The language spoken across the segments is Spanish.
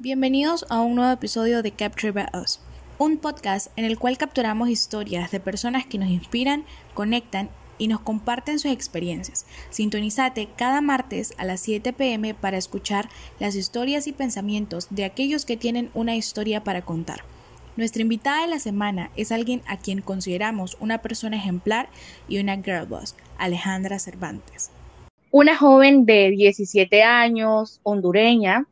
Bienvenidos a un nuevo episodio de Capture by Us, un podcast en el cual capturamos historias de personas que nos inspiran, conectan y nos comparten sus experiencias. Sintonizate cada martes a las 7 pm para escuchar las historias y pensamientos de aquellos que tienen una historia para contar. Nuestra invitada de la semana es alguien a quien consideramos una persona ejemplar y una girl boss, Alejandra Cervantes. Una joven de 17 años, hondureña,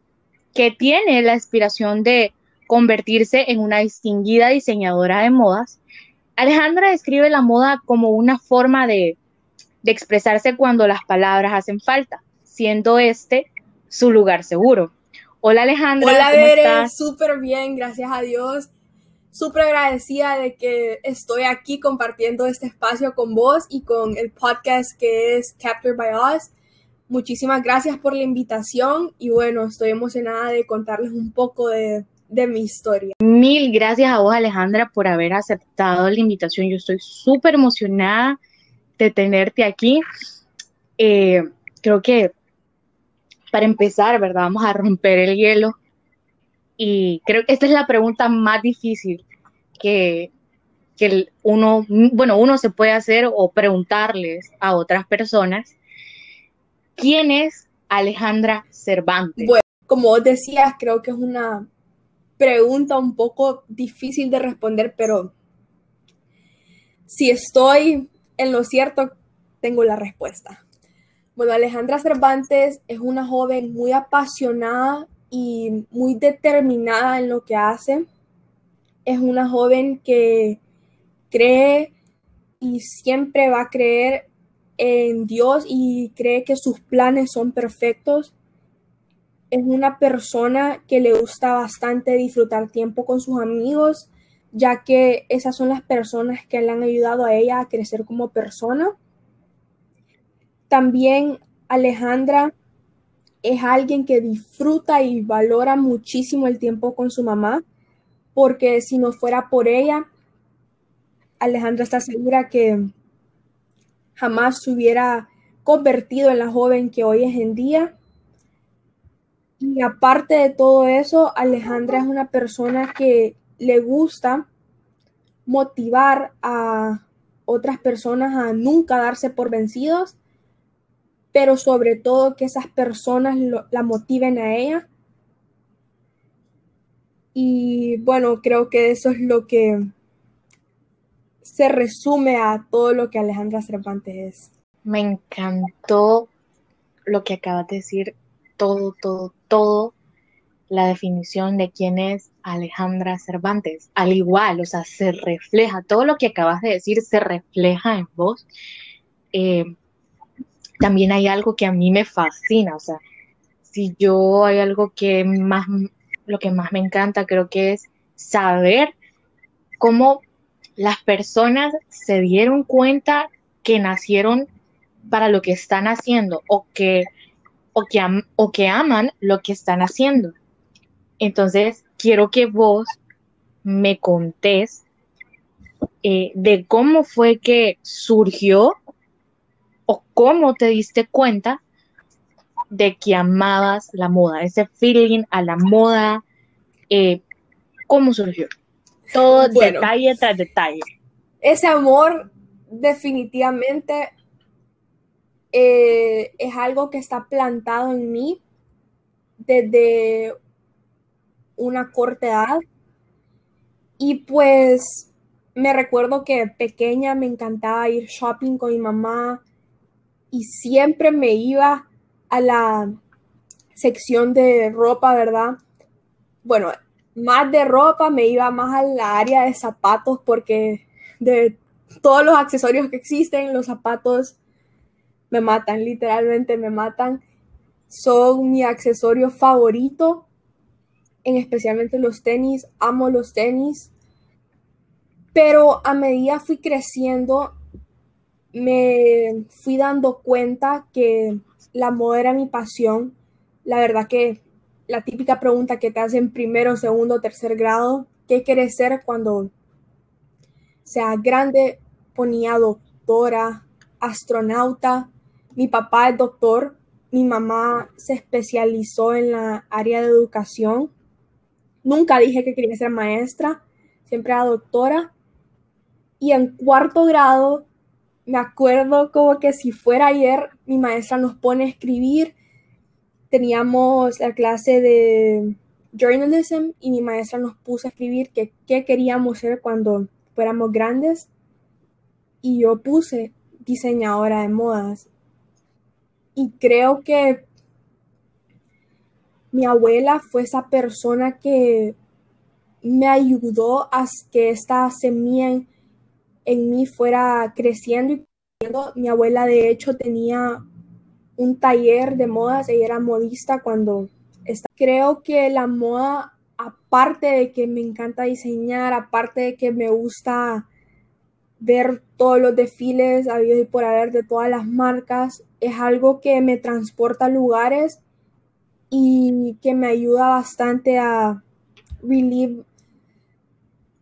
que tiene la aspiración de convertirse en una distinguida diseñadora de modas, Alejandra describe la moda como una forma de, expresarse cuando las palabras hacen falta, siendo este su lugar seguro. Hola Alejandra. Hola Bere, súper bien, gracias a Dios. Súper agradecida de que estoy aquí compartiendo este espacio con vos y con el podcast que es Captured by Us. Muchísimas gracias por la invitación y bueno, estoy emocionada de contarles un poco de, mi historia. Mil gracias a vos Alejandra por haber aceptado la invitación. Yo estoy súper emocionada de tenerte aquí. Eh, creo que para empezar, ¿verdad? Vamos a romper el hielo. Y creo que esta es la pregunta más difícil que, que uno, bueno, uno se puede hacer o preguntarles a otras personas ¿Quién es Alejandra Cervantes? Bueno, como vos decías, creo que es una pregunta un poco difícil de responder, pero si estoy en lo cierto, tengo la respuesta. Bueno, Alejandra Cervantes es una joven muy apasionada y muy determinada en lo que hace. Es una joven que cree y siempre va a creer en Dios y cree que sus planes son perfectos. Es una persona que le gusta bastante disfrutar tiempo con sus amigos, ya que esas son las personas que le han ayudado a ella a crecer como persona. También Alejandra es alguien que disfruta y valora muchísimo el tiempo con su mamá, porque si no fuera por ella, Alejandra está segura que jamás se hubiera convertido en la joven que hoy es en día. Y aparte de todo eso, Alejandra es una persona que le gusta motivar a otras personas a nunca darse por vencidos, pero sobre todo que esas personas la motiven a ella. Y bueno, creo que eso es lo que se resume a todo lo que Alejandra Cervantes es. Me encantó lo que acabas de decir, todo, todo, todo, la definición de quién es Alejandra Cervantes. Al igual, o sea, se refleja, todo lo que acabas de decir se refleja en vos. Eh, también hay algo que a mí me fascina, o sea, si yo hay algo que más, lo que más me encanta, creo que es saber cómo las personas se dieron cuenta que nacieron para lo que están haciendo o que, o que, o que aman lo que están haciendo. Entonces, quiero que vos me contés eh, de cómo fue que surgió o cómo te diste cuenta de que amabas la moda, ese feeling a la moda, eh, ¿cómo surgió? Todo detalle tras detalle. Ese amor definitivamente eh, es algo que está plantado en mí desde una corta edad. Y pues me recuerdo que pequeña me encantaba ir shopping con mi mamá y siempre me iba a la sección de ropa, ¿verdad? Bueno, más de ropa, me iba más a la área de zapatos porque de todos los accesorios que existen, los zapatos me matan, literalmente me matan. Son mi accesorio favorito, en especialmente los tenis, amo los tenis. Pero a medida fui creciendo, me fui dando cuenta que la moda era mi pasión. La verdad que la típica pregunta que te hacen primero, segundo, tercer grado, ¿qué quieres ser cuando sea grande, ponía doctora, astronauta. Mi papá es doctor, mi mamá se especializó en la área de educación. Nunca dije que quería ser maestra, siempre era doctora. Y en cuarto grado, me acuerdo como que si fuera ayer, mi maestra nos pone a escribir. Teníamos la clase de journalism y mi maestra nos puso a escribir que qué queríamos ser cuando fuéramos grandes. Y yo puse diseñadora de modas. Y creo que mi abuela fue esa persona que me ayudó a que esta semilla en mí fuera creciendo y creciendo. Mi abuela de hecho tenía un taller de modas, ella era modista cuando estaba. Creo que la moda, aparte de que me encanta diseñar, aparte de que me gusta ver todos los desfiles habidos y por haber de todas las marcas, es algo que me transporta a lugares y que me ayuda bastante a relieve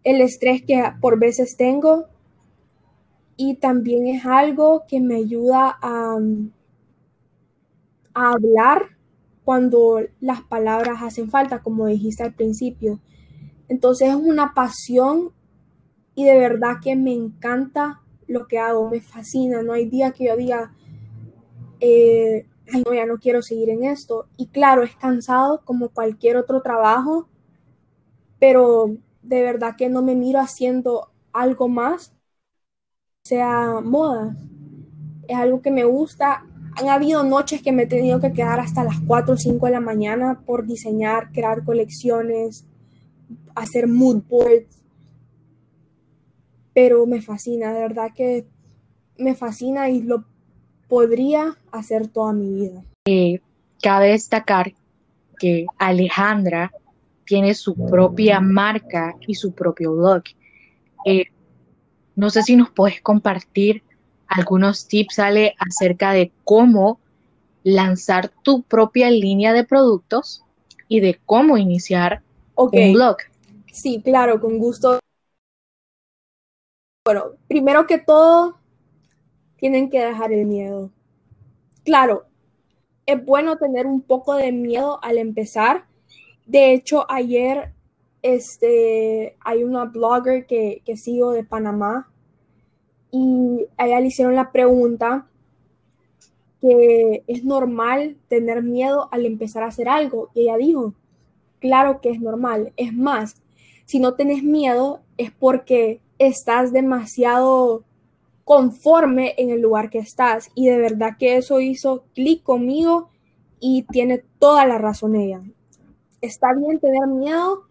el estrés que por veces tengo y también es algo que me ayuda a, hablar cuando las palabras hacen falta, como dijiste al principio. Entonces es una pasión y de verdad que me encanta lo que hago, me fascina. No hay día que yo diga, eh, ay, no, ya no quiero seguir en esto. Y claro, es cansado como cualquier otro trabajo, pero de verdad que no me miro haciendo algo más sea moda. Es algo que me gusta. Han habido noches que me he tenido que quedar hasta las 4 o 5 de la mañana por diseñar, crear colecciones, hacer mood boards. Pero me fascina, de verdad que me fascina y lo podría hacer toda mi vida. Eh, cabe destacar que Alejandra tiene su propia marca y su propio blog. Eh, no sé si nos puedes compartir algunos tips, Ale, acerca de cómo lanzar tu propia línea de productos y de cómo iniciar un blog. Sí, claro, con gusto. Bueno, primero que todo, tienen que dejar el miedo. Claro, es bueno tener un poco de miedo al empezar. De hecho, ayer este, hay una blogger que, que sigo de Panamá y a ella le hicieron la pregunta que es normal tener miedo al empezar a hacer algo. Y ella dijo, claro que es normal. Es más, si no tenés miedo es porque estás demasiado conforme en el lugar que estás. Y de verdad que eso hizo clic conmigo y tiene toda la razón ella. Está bien tener miedo,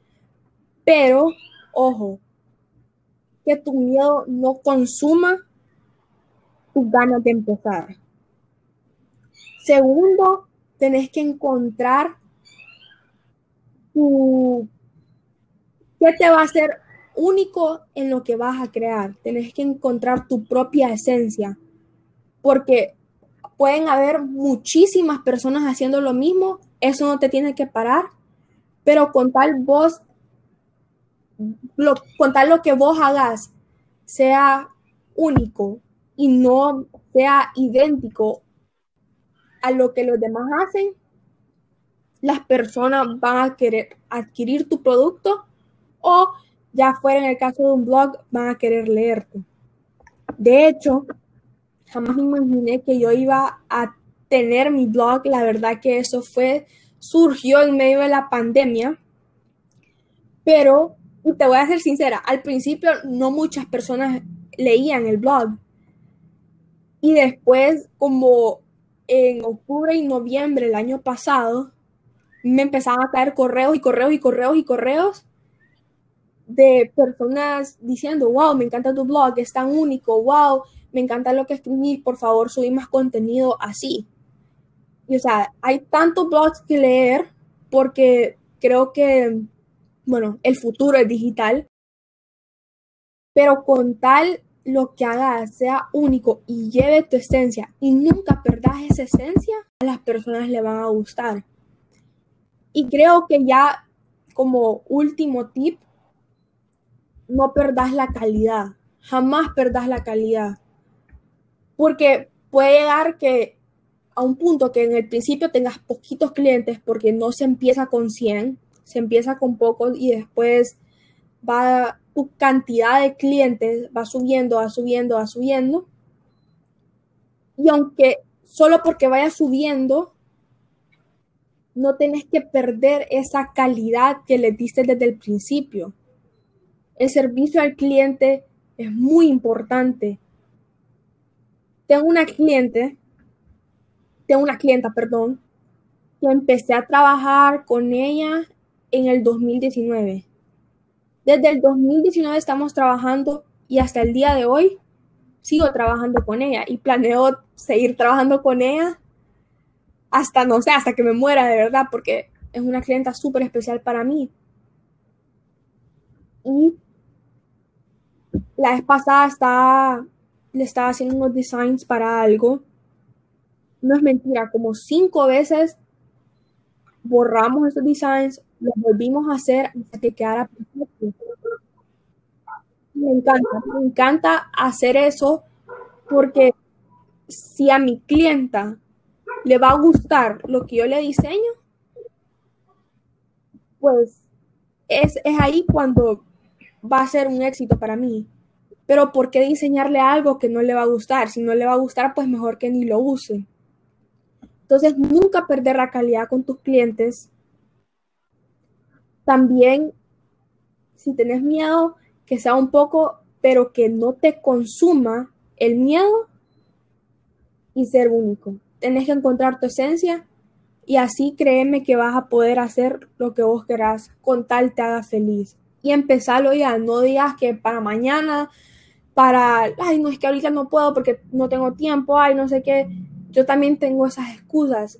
pero ojo, que tu miedo no consuma tus ganas de empezar. Segundo, tenés que encontrar tu, qué te va a hacer único en lo que vas a crear. Tenés que encontrar tu propia esencia, porque pueden haber muchísimas personas haciendo lo mismo, eso no te tiene que parar, pero con tal vos lo, lo que vos hagas sea único y no sea idéntico a lo que los demás hacen, las personas van a querer adquirir tu producto o ya fuera en el caso de un blog, van a querer leerte. De hecho, jamás me imaginé que yo iba a tener mi blog. La verdad que eso fue, surgió en medio de la pandemia. Pero te voy a ser sincera, al principio no muchas personas leían el blog. Y después, como en octubre y noviembre del año pasado, me empezaban a caer correos y correos y correos y correos de personas diciendo, wow, me encanta tu blog, es tan único, wow, me encanta lo que escribí, por favor, subí más contenido así. Y o sea, hay tantos blogs que leer porque creo que bueno, el futuro es digital, pero con tal lo que hagas sea único y lleve tu esencia y nunca perdas esa esencia, a las personas le van a gustar. Y creo que ya como último tip, no perdas la calidad. jamás perdas la calidad. Porque puede llegar que a un punto que en el principio tengas poquitos clientes porque no se empieza con 100, se empieza con pocos y después va tu cantidad de clientes va subiendo, va subiendo, va subiendo. Y aunque solo porque vaya subiendo, no tenés que perder esa calidad que le diste desde el principio. El servicio al cliente es muy importante. Tengo una cliente, tengo una clienta, perdón, que empecé a trabajar con ella en el 2019. Desde el 2019 estamos trabajando y hasta el día de hoy sigo trabajando con ella y planeo seguir trabajando con ella hasta, no sé, hasta que me muera de verdad, porque es una clienta súper especial para mí. Y la vez pasada estaba, le estaba haciendo unos designs para algo. No es mentira, como cinco veces borramos esos designs, los volvimos a hacer hasta que quedara perfecto. Me encanta, me encanta hacer eso porque si a mi clienta le va a gustar lo que yo le diseño, pues es, es ahí cuando va a ser un éxito para mí. Pero ¿por qué diseñarle algo que no le va a gustar? Si no le va a gustar, pues mejor que ni lo use. Entonces, nunca perder la calidad con tus clientes. También, si tenés miedo, que sea un poco, pero que no te consuma el miedo y ser único. Tenés que encontrar tu esencia y así créeme que vas a poder hacer lo que vos querás con tal te haga feliz. Y empezarlo ya, no digas que para mañana, para, ay, no es que ahorita no puedo porque no tengo tiempo, ay, no sé qué. Yo también tengo esas excusas.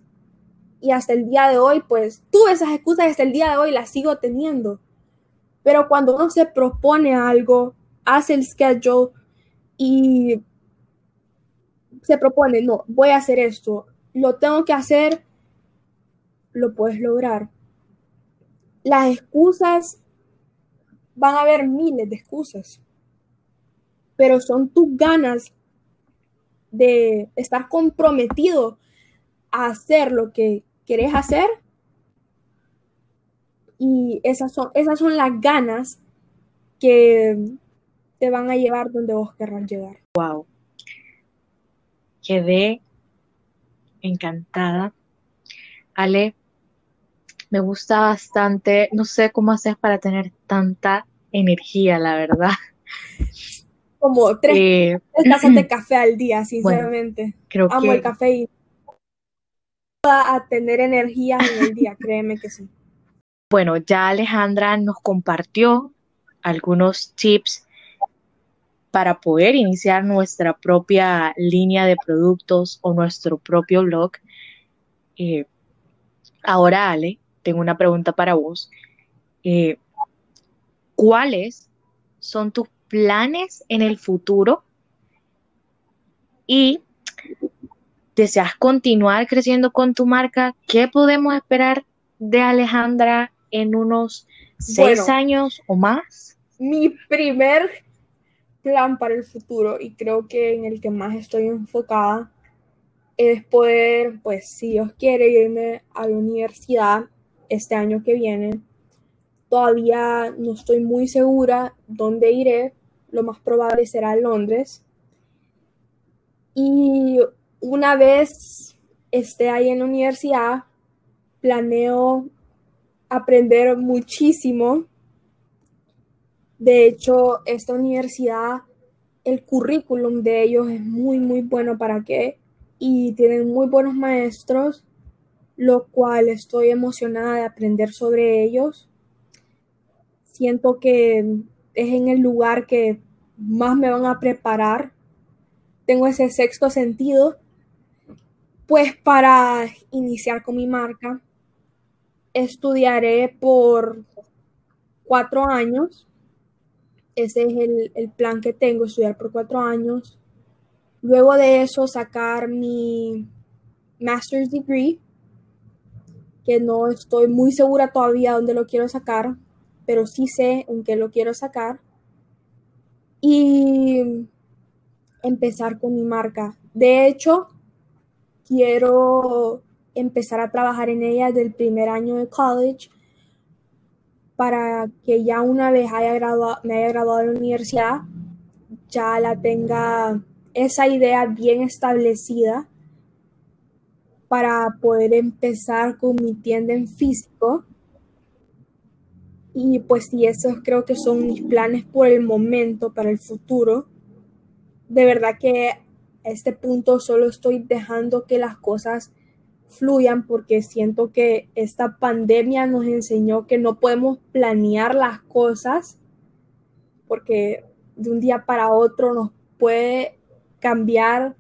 Y hasta el día de hoy, pues tuve esas excusas hasta el día de hoy las sigo teniendo. Pero cuando uno se propone algo, hace el schedule y se propone, no, voy a hacer esto, lo tengo que hacer, lo puedes lograr. Las excusas, van a haber miles de excusas, pero son tus ganas de estar comprometido a hacer lo que querés hacer. Y esas son, esas son las ganas que te van a llevar donde vos querrás llegar. Wow. Quedé encantada. Ale, me gusta bastante. No sé cómo haces para tener tanta energía, la verdad. Como tres, eh, tazas de café al día, sinceramente. creo Amo el café y a tener energía en el día, créeme que sí. Bueno, ya Alejandra nos compartió algunos tips para poder iniciar nuestra propia línea de productos o nuestro propio blog. Eh, ahora, Ale, tengo una pregunta para vos. Eh, ¿Cuáles son tus planes en el futuro? Y deseas continuar creciendo con tu marca, ¿qué podemos esperar de Alejandra en unos seis años o más? Mi primer plan para el futuro y creo que en el que más estoy enfocada es poder, pues si Dios quiere, irme a la universidad este año que viene. Todavía no estoy muy segura dónde iré, lo más probable será Londres. Y una vez esté ahí en la universidad, planeo aprender muchísimo. De hecho, esta universidad, el currículum de ellos es muy, muy bueno para qué. Y tienen muy buenos maestros, lo cual estoy emocionada de aprender sobre ellos. Siento que es en el lugar que más me van a preparar. Tengo ese sexto sentido pues para iniciar con mi marca, estudiaré por cuatro años. Ese es el, plan que tengo, estudiar por cuatro años. Luego de eso, sacar mi master's degree, que no estoy muy segura todavía dónde lo quiero sacar, pero sí sé en qué lo quiero sacar. y empezar con mi marca. De hecho, quiero empezar a trabajar en ella desde el primer año de college para que ya una vez haya graduado, me haya graduado de la universidad, ya la tenga esa idea bien establecida para poder empezar con mi tienda en físico. Y pues sí, esos creo que son mis planes por el momento, para el futuro. De verdad que este punto solo estoy dejando que las cosas fluyan porque siento que esta pandemia nos enseñó que no podemos planear las cosas porque de un día para otro nos puede cambiar,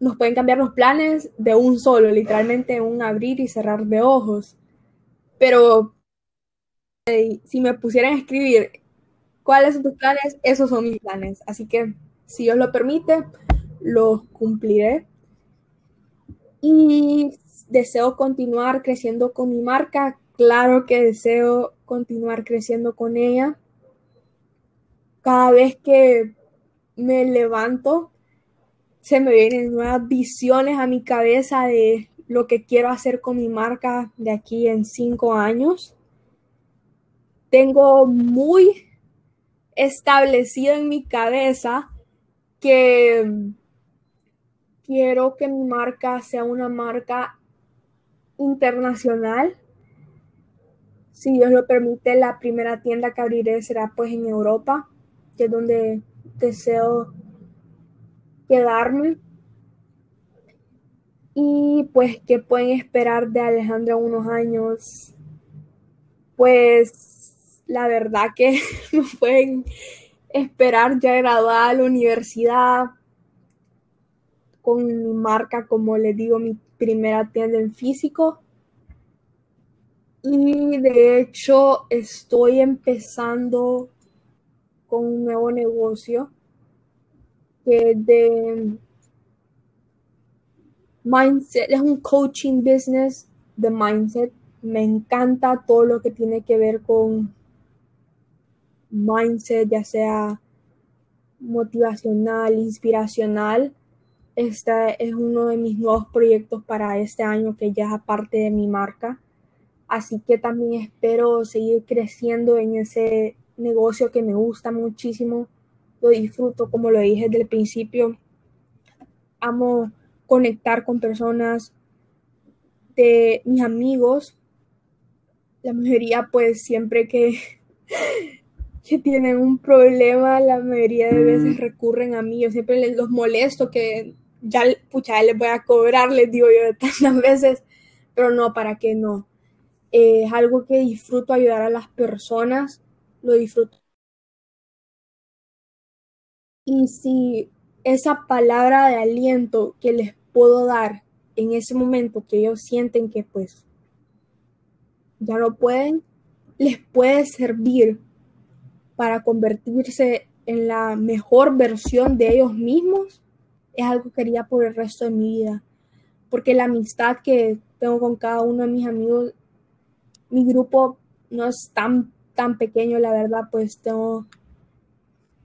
nos pueden cambiar los planes de un solo, literalmente un abrir y cerrar de ojos. Pero si me pusieran a escribir cuáles son tus planes, esos son mis planes. Así que si Dios lo permite, los cumpliré y deseo continuar creciendo con mi marca. Claro que deseo continuar creciendo con ella. Cada vez que me levanto, se me vienen nuevas visiones a mi cabeza de lo que quiero hacer con mi marca de aquí en cinco años. Tengo muy establecido en mi cabeza que quiero que mi marca sea una marca internacional. Si Dios lo permite, la primera tienda que abriré será pues en Europa, que es donde deseo quedarme. Y pues, ¿qué pueden esperar de Alejandra unos años? Pues la verdad que no pueden esperar ya graduada a la universidad, con mi marca, como les digo, mi primera tienda en físico. Y de hecho estoy empezando con un nuevo negocio que es de mindset, es un coaching business de mindset. Me encanta todo lo que tiene que ver con mindset, ya sea motivacional, inspiracional. Este es uno de mis nuevos proyectos para este año que ya es aparte de mi marca. Así que también espero seguir creciendo en ese negocio que me gusta muchísimo. Lo disfruto, como lo dije desde el principio. Amo conectar con personas de mis amigos. La mayoría pues siempre que, que tienen un problema, la mayoría de veces recurren a mí. Yo siempre les los molesto que ya, pucha, les voy a cobrar, les digo yo tantas veces, pero no, ¿para qué no? Eh, es algo que disfruto ayudar a las personas, lo disfruto. Y si esa palabra de aliento que les puedo dar en ese momento que ellos sienten que pues ya no pueden, les puede servir para convertirse en la mejor versión de ellos mismos, es algo que haría por el resto de mi vida. Porque la amistad que tengo con cada uno de mis amigos, mi grupo no es tan, tan pequeño, la verdad, pues tengo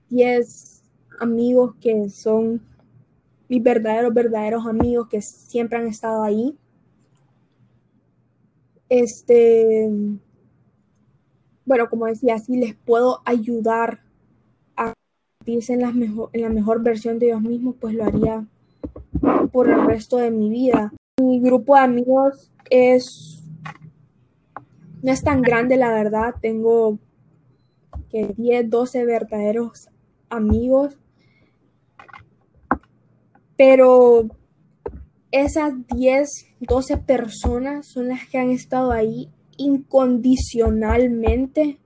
10 amigos que son mis verdaderos, verdaderos amigos que siempre han estado ahí. Este, bueno, como decía, si les puedo ayudar en, la mejor, en la mejor versión de ellos mismos, pues lo haría por el resto de mi vida. Mi grupo de amigos es no es tan grande, la verdad. Tengo que 10, 12 verdaderos amigos. Pero esas 10, 12 personas son las que han estado ahí incondicionalmente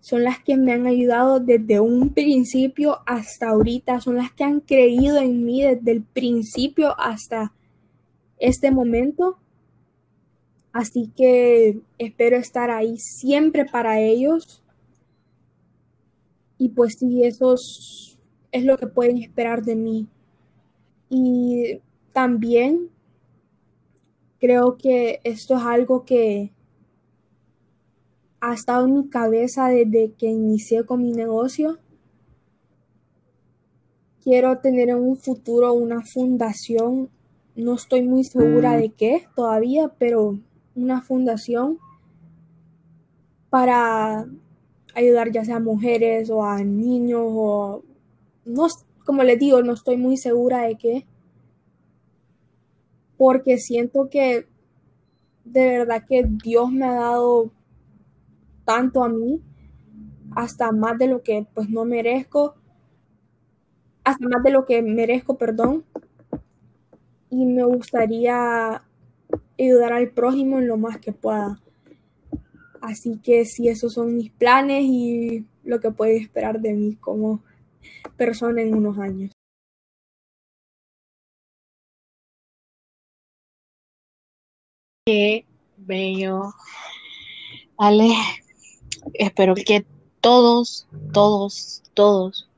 son las que me han ayudado desde un principio hasta ahorita, son las que han creído en mí desde el principio hasta este momento. Así que espero estar ahí siempre para ellos. Y pues sí, eso es lo que pueden esperar de mí. Y también creo que esto es algo que ha estado en mi cabeza desde que inicié con mi negocio. Quiero tener en un futuro una fundación, no estoy muy segura de qué todavía, pero una fundación para ayudar ya sea a mujeres o a niños o no, como les digo, no estoy muy segura de qué, porque siento que de verdad que Dios me ha dado tanto a mí, hasta más de lo que pues no merezco, hasta más de lo que merezco, perdón, y me gustaría ayudar al prójimo en lo más que pueda. Así que sí, esos son mis planes y lo que puede esperar de mí como persona en unos años. Qué bello. Ale, espero que todos, todos, todos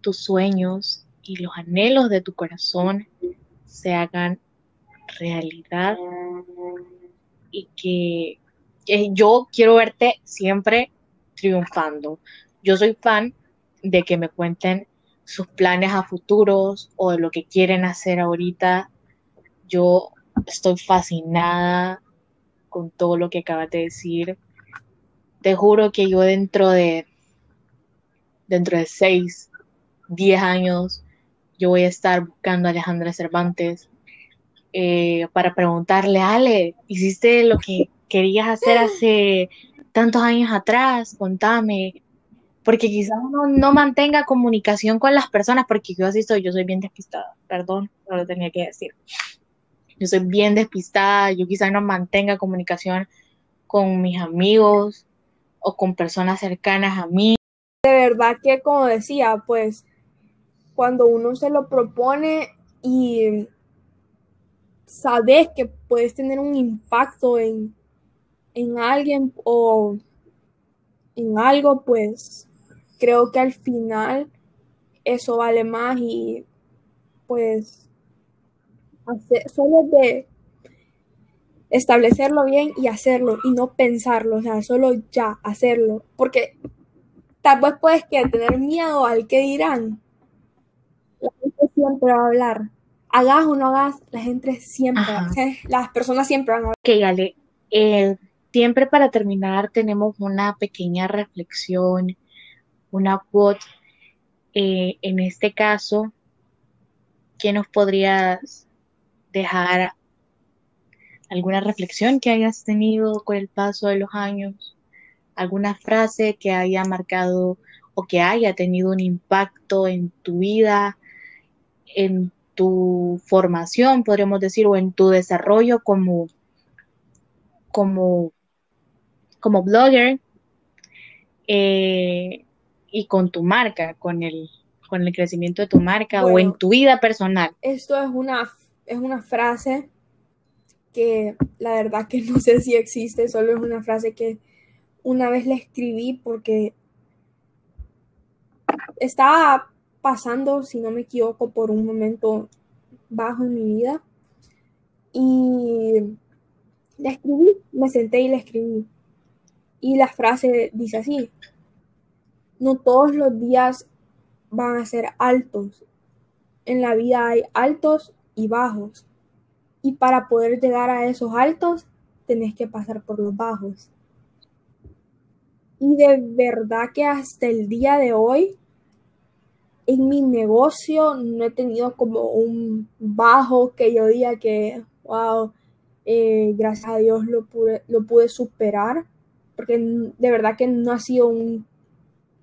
tus sueños y los anhelos de tu corazón se hagan realidad y que yo quiero verte siempre triunfando. Yo soy fan de que me cuenten sus planes a futuros o de lo que quieren hacer ahorita. Yo estoy fascinada con todo lo que acabas de decir. Te juro que yo dentro de dentro de seis, diez años, yo voy a estar buscando a Alejandra Cervantes eh, para preguntarle, Ale, ¿hiciste lo que querías hacer hace tantos años atrás? Contame, porque quizás uno no mantenga comunicación con las personas, porque yo así soy, yo soy bien despistada, perdón, no lo tenía que decir. Yo soy bien despistada, yo quizás no mantenga comunicación con mis amigos o con personas cercanas a mí. De verdad que, como decía, pues cuando uno se lo propone y sabes que puedes tener un impacto en, en alguien o en algo, pues creo que al final eso vale más y pues solo de establecerlo bien y hacerlo y no pensarlo, o sea, solo ya hacerlo, porque tal vez puedes que tener miedo al que dirán. La gente siempre va a hablar. Hagas o no hagas, la gente siempre, las personas siempre van a hablar. Ok, Ale, eh, siempre para terminar tenemos una pequeña reflexión una quote. Eh, en este caso, ¿qué nos podrías dejar alguna reflexión que hayas tenido con el paso de los años? ¿Alguna frase que haya marcado o que haya tenido un impacto en tu vida, en tu formación, podríamos decir, o en tu desarrollo como, como, como blogger? Eh, y con tu marca, con el, con el crecimiento de tu marca o en tu vida personal. Esto es una, es una frase que la verdad que no sé si existe, solo es una frase que una vez la escribí porque estaba pasando, si no me equivoco, por un momento bajo en mi vida y la escribí, me senté y la escribí. Y la frase dice así, no todos los días van a ser altos. En la vida hay altos y bajos. Y para poder llegar a esos altos, tenés que pasar por los bajos. Y de verdad que hasta el día de hoy, en mi negocio no he tenido como un bajo que yo diga que, wow, eh, gracias a Dios lo pude, lo pude superar. Porque de verdad que no ha sido un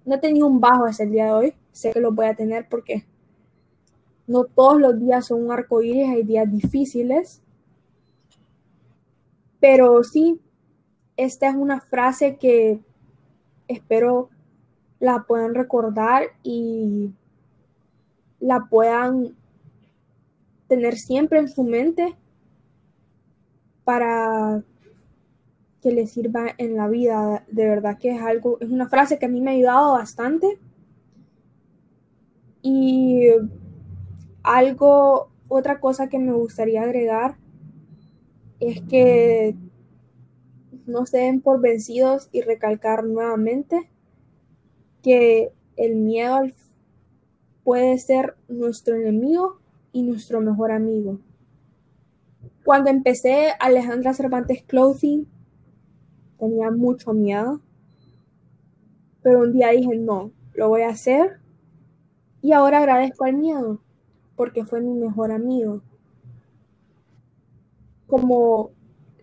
no he tenido un bajo hasta el día de hoy. Sé que lo voy a tener porque no todos los días son un arco iris, hay días difíciles. Pero sí, esta es una frase que espero la puedan recordar y la puedan tener siempre en su mente para que le sirva en la vida. De verdad que es algo, es una frase que a mí me ha ayudado bastante. Y algo, otra cosa que me gustaría agregar es que no se den por vencidos y recalcar nuevamente que el miedo puede ser nuestro enemigo y nuestro mejor amigo. Cuando empecé Alejandra Cervantes Clothing, tenía mucho miedo, pero un día dije, no, lo voy a hacer y ahora agradezco al miedo porque fue mi mejor amigo. Como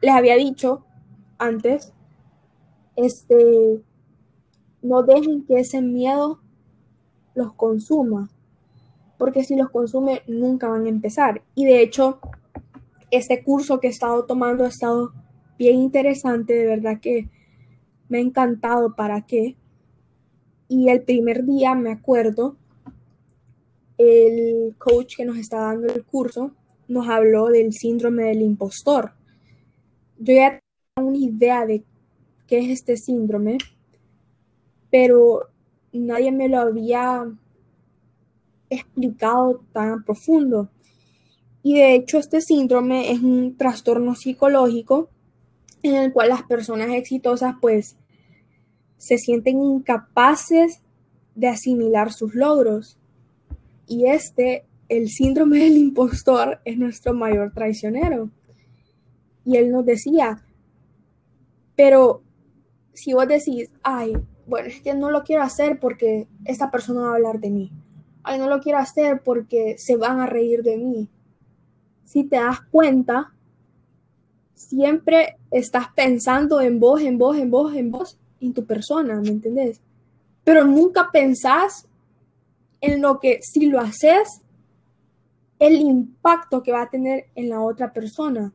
les había dicho antes, este, no dejen que ese miedo los consuma, porque si los consume nunca van a empezar. Y de hecho, este curso que he estado tomando ha estado bien interesante, de verdad que me ha encantado para qué. Y el primer día, me acuerdo, el coach que nos está dando el curso nos habló del síndrome del impostor. Yo ya tengo una idea de qué es este síndrome, pero nadie me lo había explicado tan profundo. Y de hecho este síndrome es un trastorno psicológico en el cual las personas exitosas pues se sienten incapaces de asimilar sus logros. Y este, el síndrome del impostor, es nuestro mayor traicionero. Y él nos decía, pero si vos decís, ay, bueno, es que no lo quiero hacer porque esta persona va a hablar de mí. Ay, no lo quiero hacer porque se van a reír de mí. Si te das cuenta, siempre estás pensando en vos, en vos, en vos, en vos, en tu persona, ¿me entendés? Pero nunca pensás en lo que si lo haces, el impacto que va a tener en la otra persona.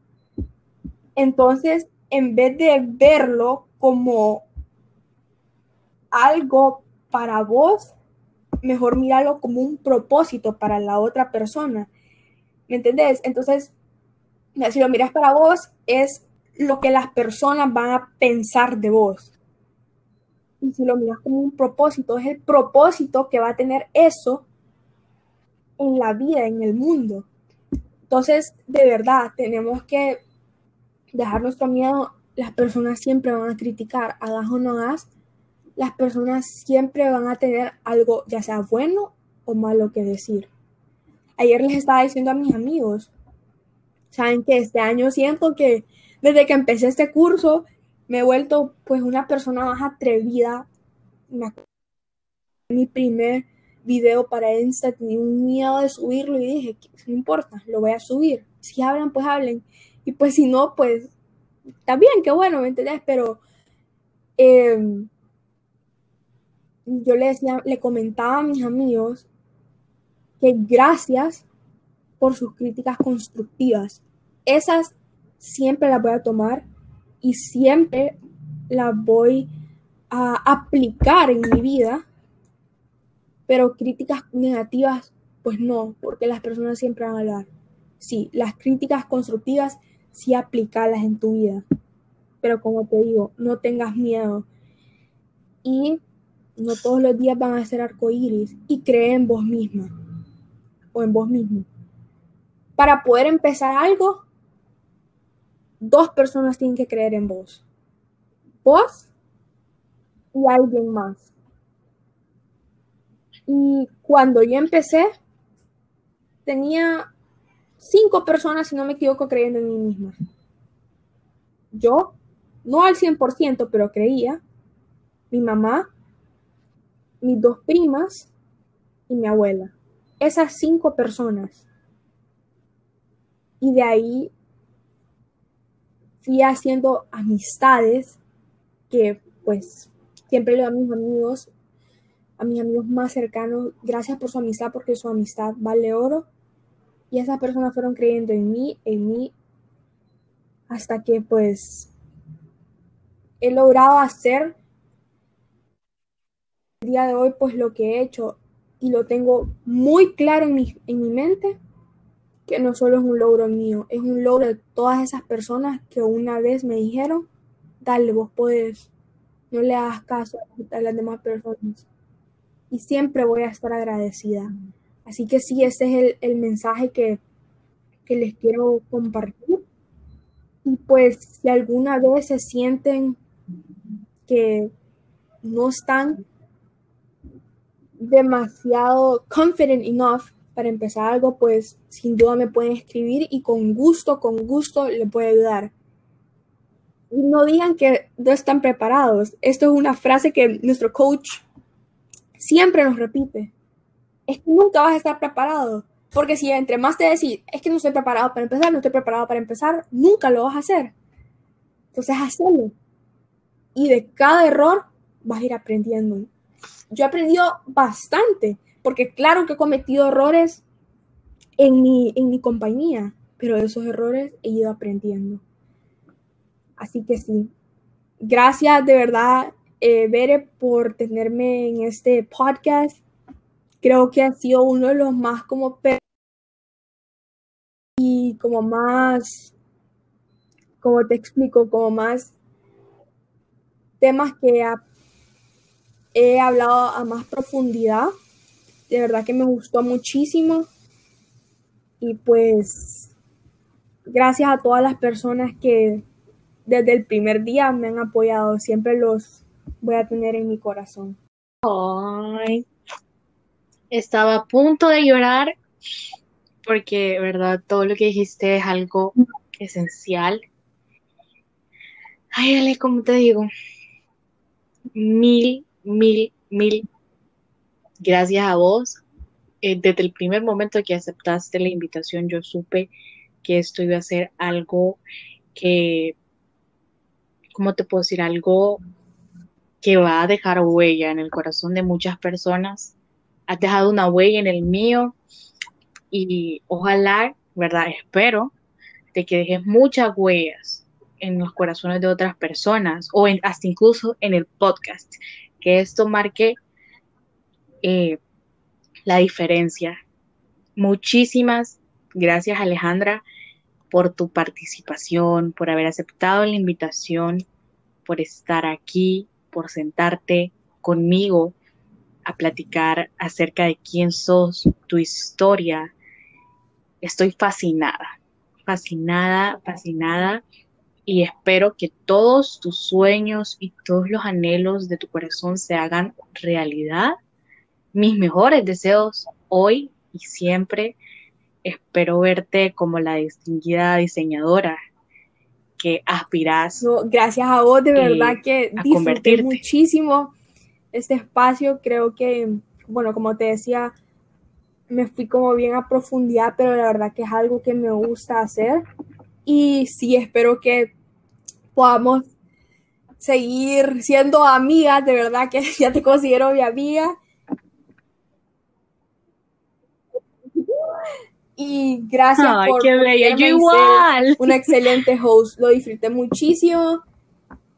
Entonces, en vez de verlo como algo para vos, mejor míralo como un propósito para la otra persona. ¿Me entendés? Entonces, si lo miras para vos, es lo que las personas van a pensar de vos. Y si lo miras como un propósito, es el propósito que va a tener eso en la vida, en el mundo. Entonces, de verdad, tenemos que dejar nuestro miedo. Las personas siempre van a criticar, hagas o no hagas, las personas siempre van a tener algo, ya sea bueno o malo que decir. Ayer les estaba diciendo a mis amigos, saben que este año siento que desde que empecé este curso me he vuelto pues una persona más atrevida. mi primer video para Insta tenía un miedo de subirlo y dije, no importa, lo voy a subir. Si hablan, pues hablen. Y pues si no, pues también, qué bueno, ¿me entendés? Pero em, yo le decía, le comentaba a mis amigos que gracias por sus críticas constructivas. Esas siempre las voy a tomar y siempre las voy a aplicar en mi vida, pero críticas negativas, pues no, porque las personas siempre van a hablar. Sí, las críticas constructivas, sí aplicarlas en tu vida, pero como te digo, no tengas miedo. Y no todos los días van a ser arcoíris y cree en vos misma o en vos mismo. Para poder empezar algo, dos personas tienen que creer en vos. Vos y alguien más. Y cuando yo empecé, tenía cinco personas, si no me equivoco, creyendo en mí misma. Yo, no al 100%, pero creía. Mi mamá, mis dos primas y mi abuela. Esas cinco personas. Y de ahí fui haciendo amistades que pues siempre le doy a mis amigos, a mis amigos más cercanos, gracias por su amistad porque su amistad vale oro. Y esas personas fueron creyendo en mí, en mí, hasta que pues he logrado hacer día de hoy, pues lo que he hecho y lo tengo muy claro en mi, en mi mente, que no solo es un logro mío, es un logro de todas esas personas que una vez me dijeron, dale, vos podés, no le hagas caso a las demás personas. Y siempre voy a estar agradecida. Así que sí, ese es el, el mensaje que, que les quiero compartir. Y pues si alguna vez se sienten que no están demasiado confident enough para empezar algo, pues sin duda me pueden escribir y con gusto, con gusto le puedo ayudar. No digan que no están preparados. Esto es una frase que nuestro coach siempre nos repite. Es que nunca vas a estar preparado. Porque si entre más te decís, es que no estoy preparado para empezar, no estoy preparado para empezar, nunca lo vas a hacer. Entonces, hazlo. Y de cada error vas a ir aprendiendo. Yo he aprendido bastante, porque claro que he cometido errores en mi, en mi compañía, pero de esos errores he ido aprendiendo. Así que sí, gracias de verdad, eh, Bere, por tenerme en este podcast. Creo que ha sido uno de los más como y como más, como te explico, como más temas que he hablado a más profundidad. De verdad que me gustó muchísimo. Y pues gracias a todas las personas que desde el primer día me han apoyado. Siempre los voy a tener en mi corazón. Ay, estaba a punto de llorar porque, verdad, todo lo que dijiste es algo esencial. Ay, Ale, como te digo, mil, mil, mil gracias a vos. Eh, desde el primer momento que aceptaste la invitación, yo supe que esto iba a ser algo que, ¿cómo te puedo decir? Algo que va a dejar huella en el corazón de muchas personas. Has dejado una huella en el mío y ojalá, ¿verdad? Espero de que dejes muchas huellas en los corazones de otras personas o hasta incluso en el podcast, que esto marque eh, la diferencia. Muchísimas gracias Alejandra por tu participación, por haber aceptado la invitación, por estar aquí, por sentarte conmigo a platicar acerca de quién sos, tu historia, estoy fascinada, fascinada, fascinada y espero que todos tus sueños y todos los anhelos de tu corazón se hagan realidad. Mis mejores deseos hoy y siempre. Espero verte como la distinguida diseñadora que aspiras. gracias a vos, de verdad que disfruté muchísimo este espacio. Creo que, bueno, como te decía, me fui como bien a profundidad, pero la verdad que es algo que me gusta hacer. Y sí, espero que podamos seguir siendo amigas, de verdad que ya te considero mi amiga. Y gracias por qué bella. Yo igual. un excelente host. Lo disfruté muchísimo.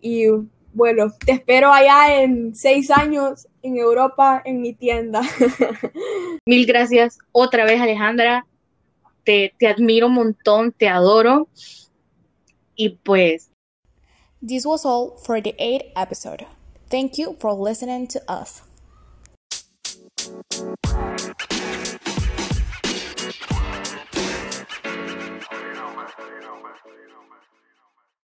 Y bueno, te espero allá en seis años en Europa en mi tienda. Mil gracias otra vez, Alejandra. Te, te admiro un montón, te adoro. Y pues. This was all for the eighth episode. Thank you for listening to us.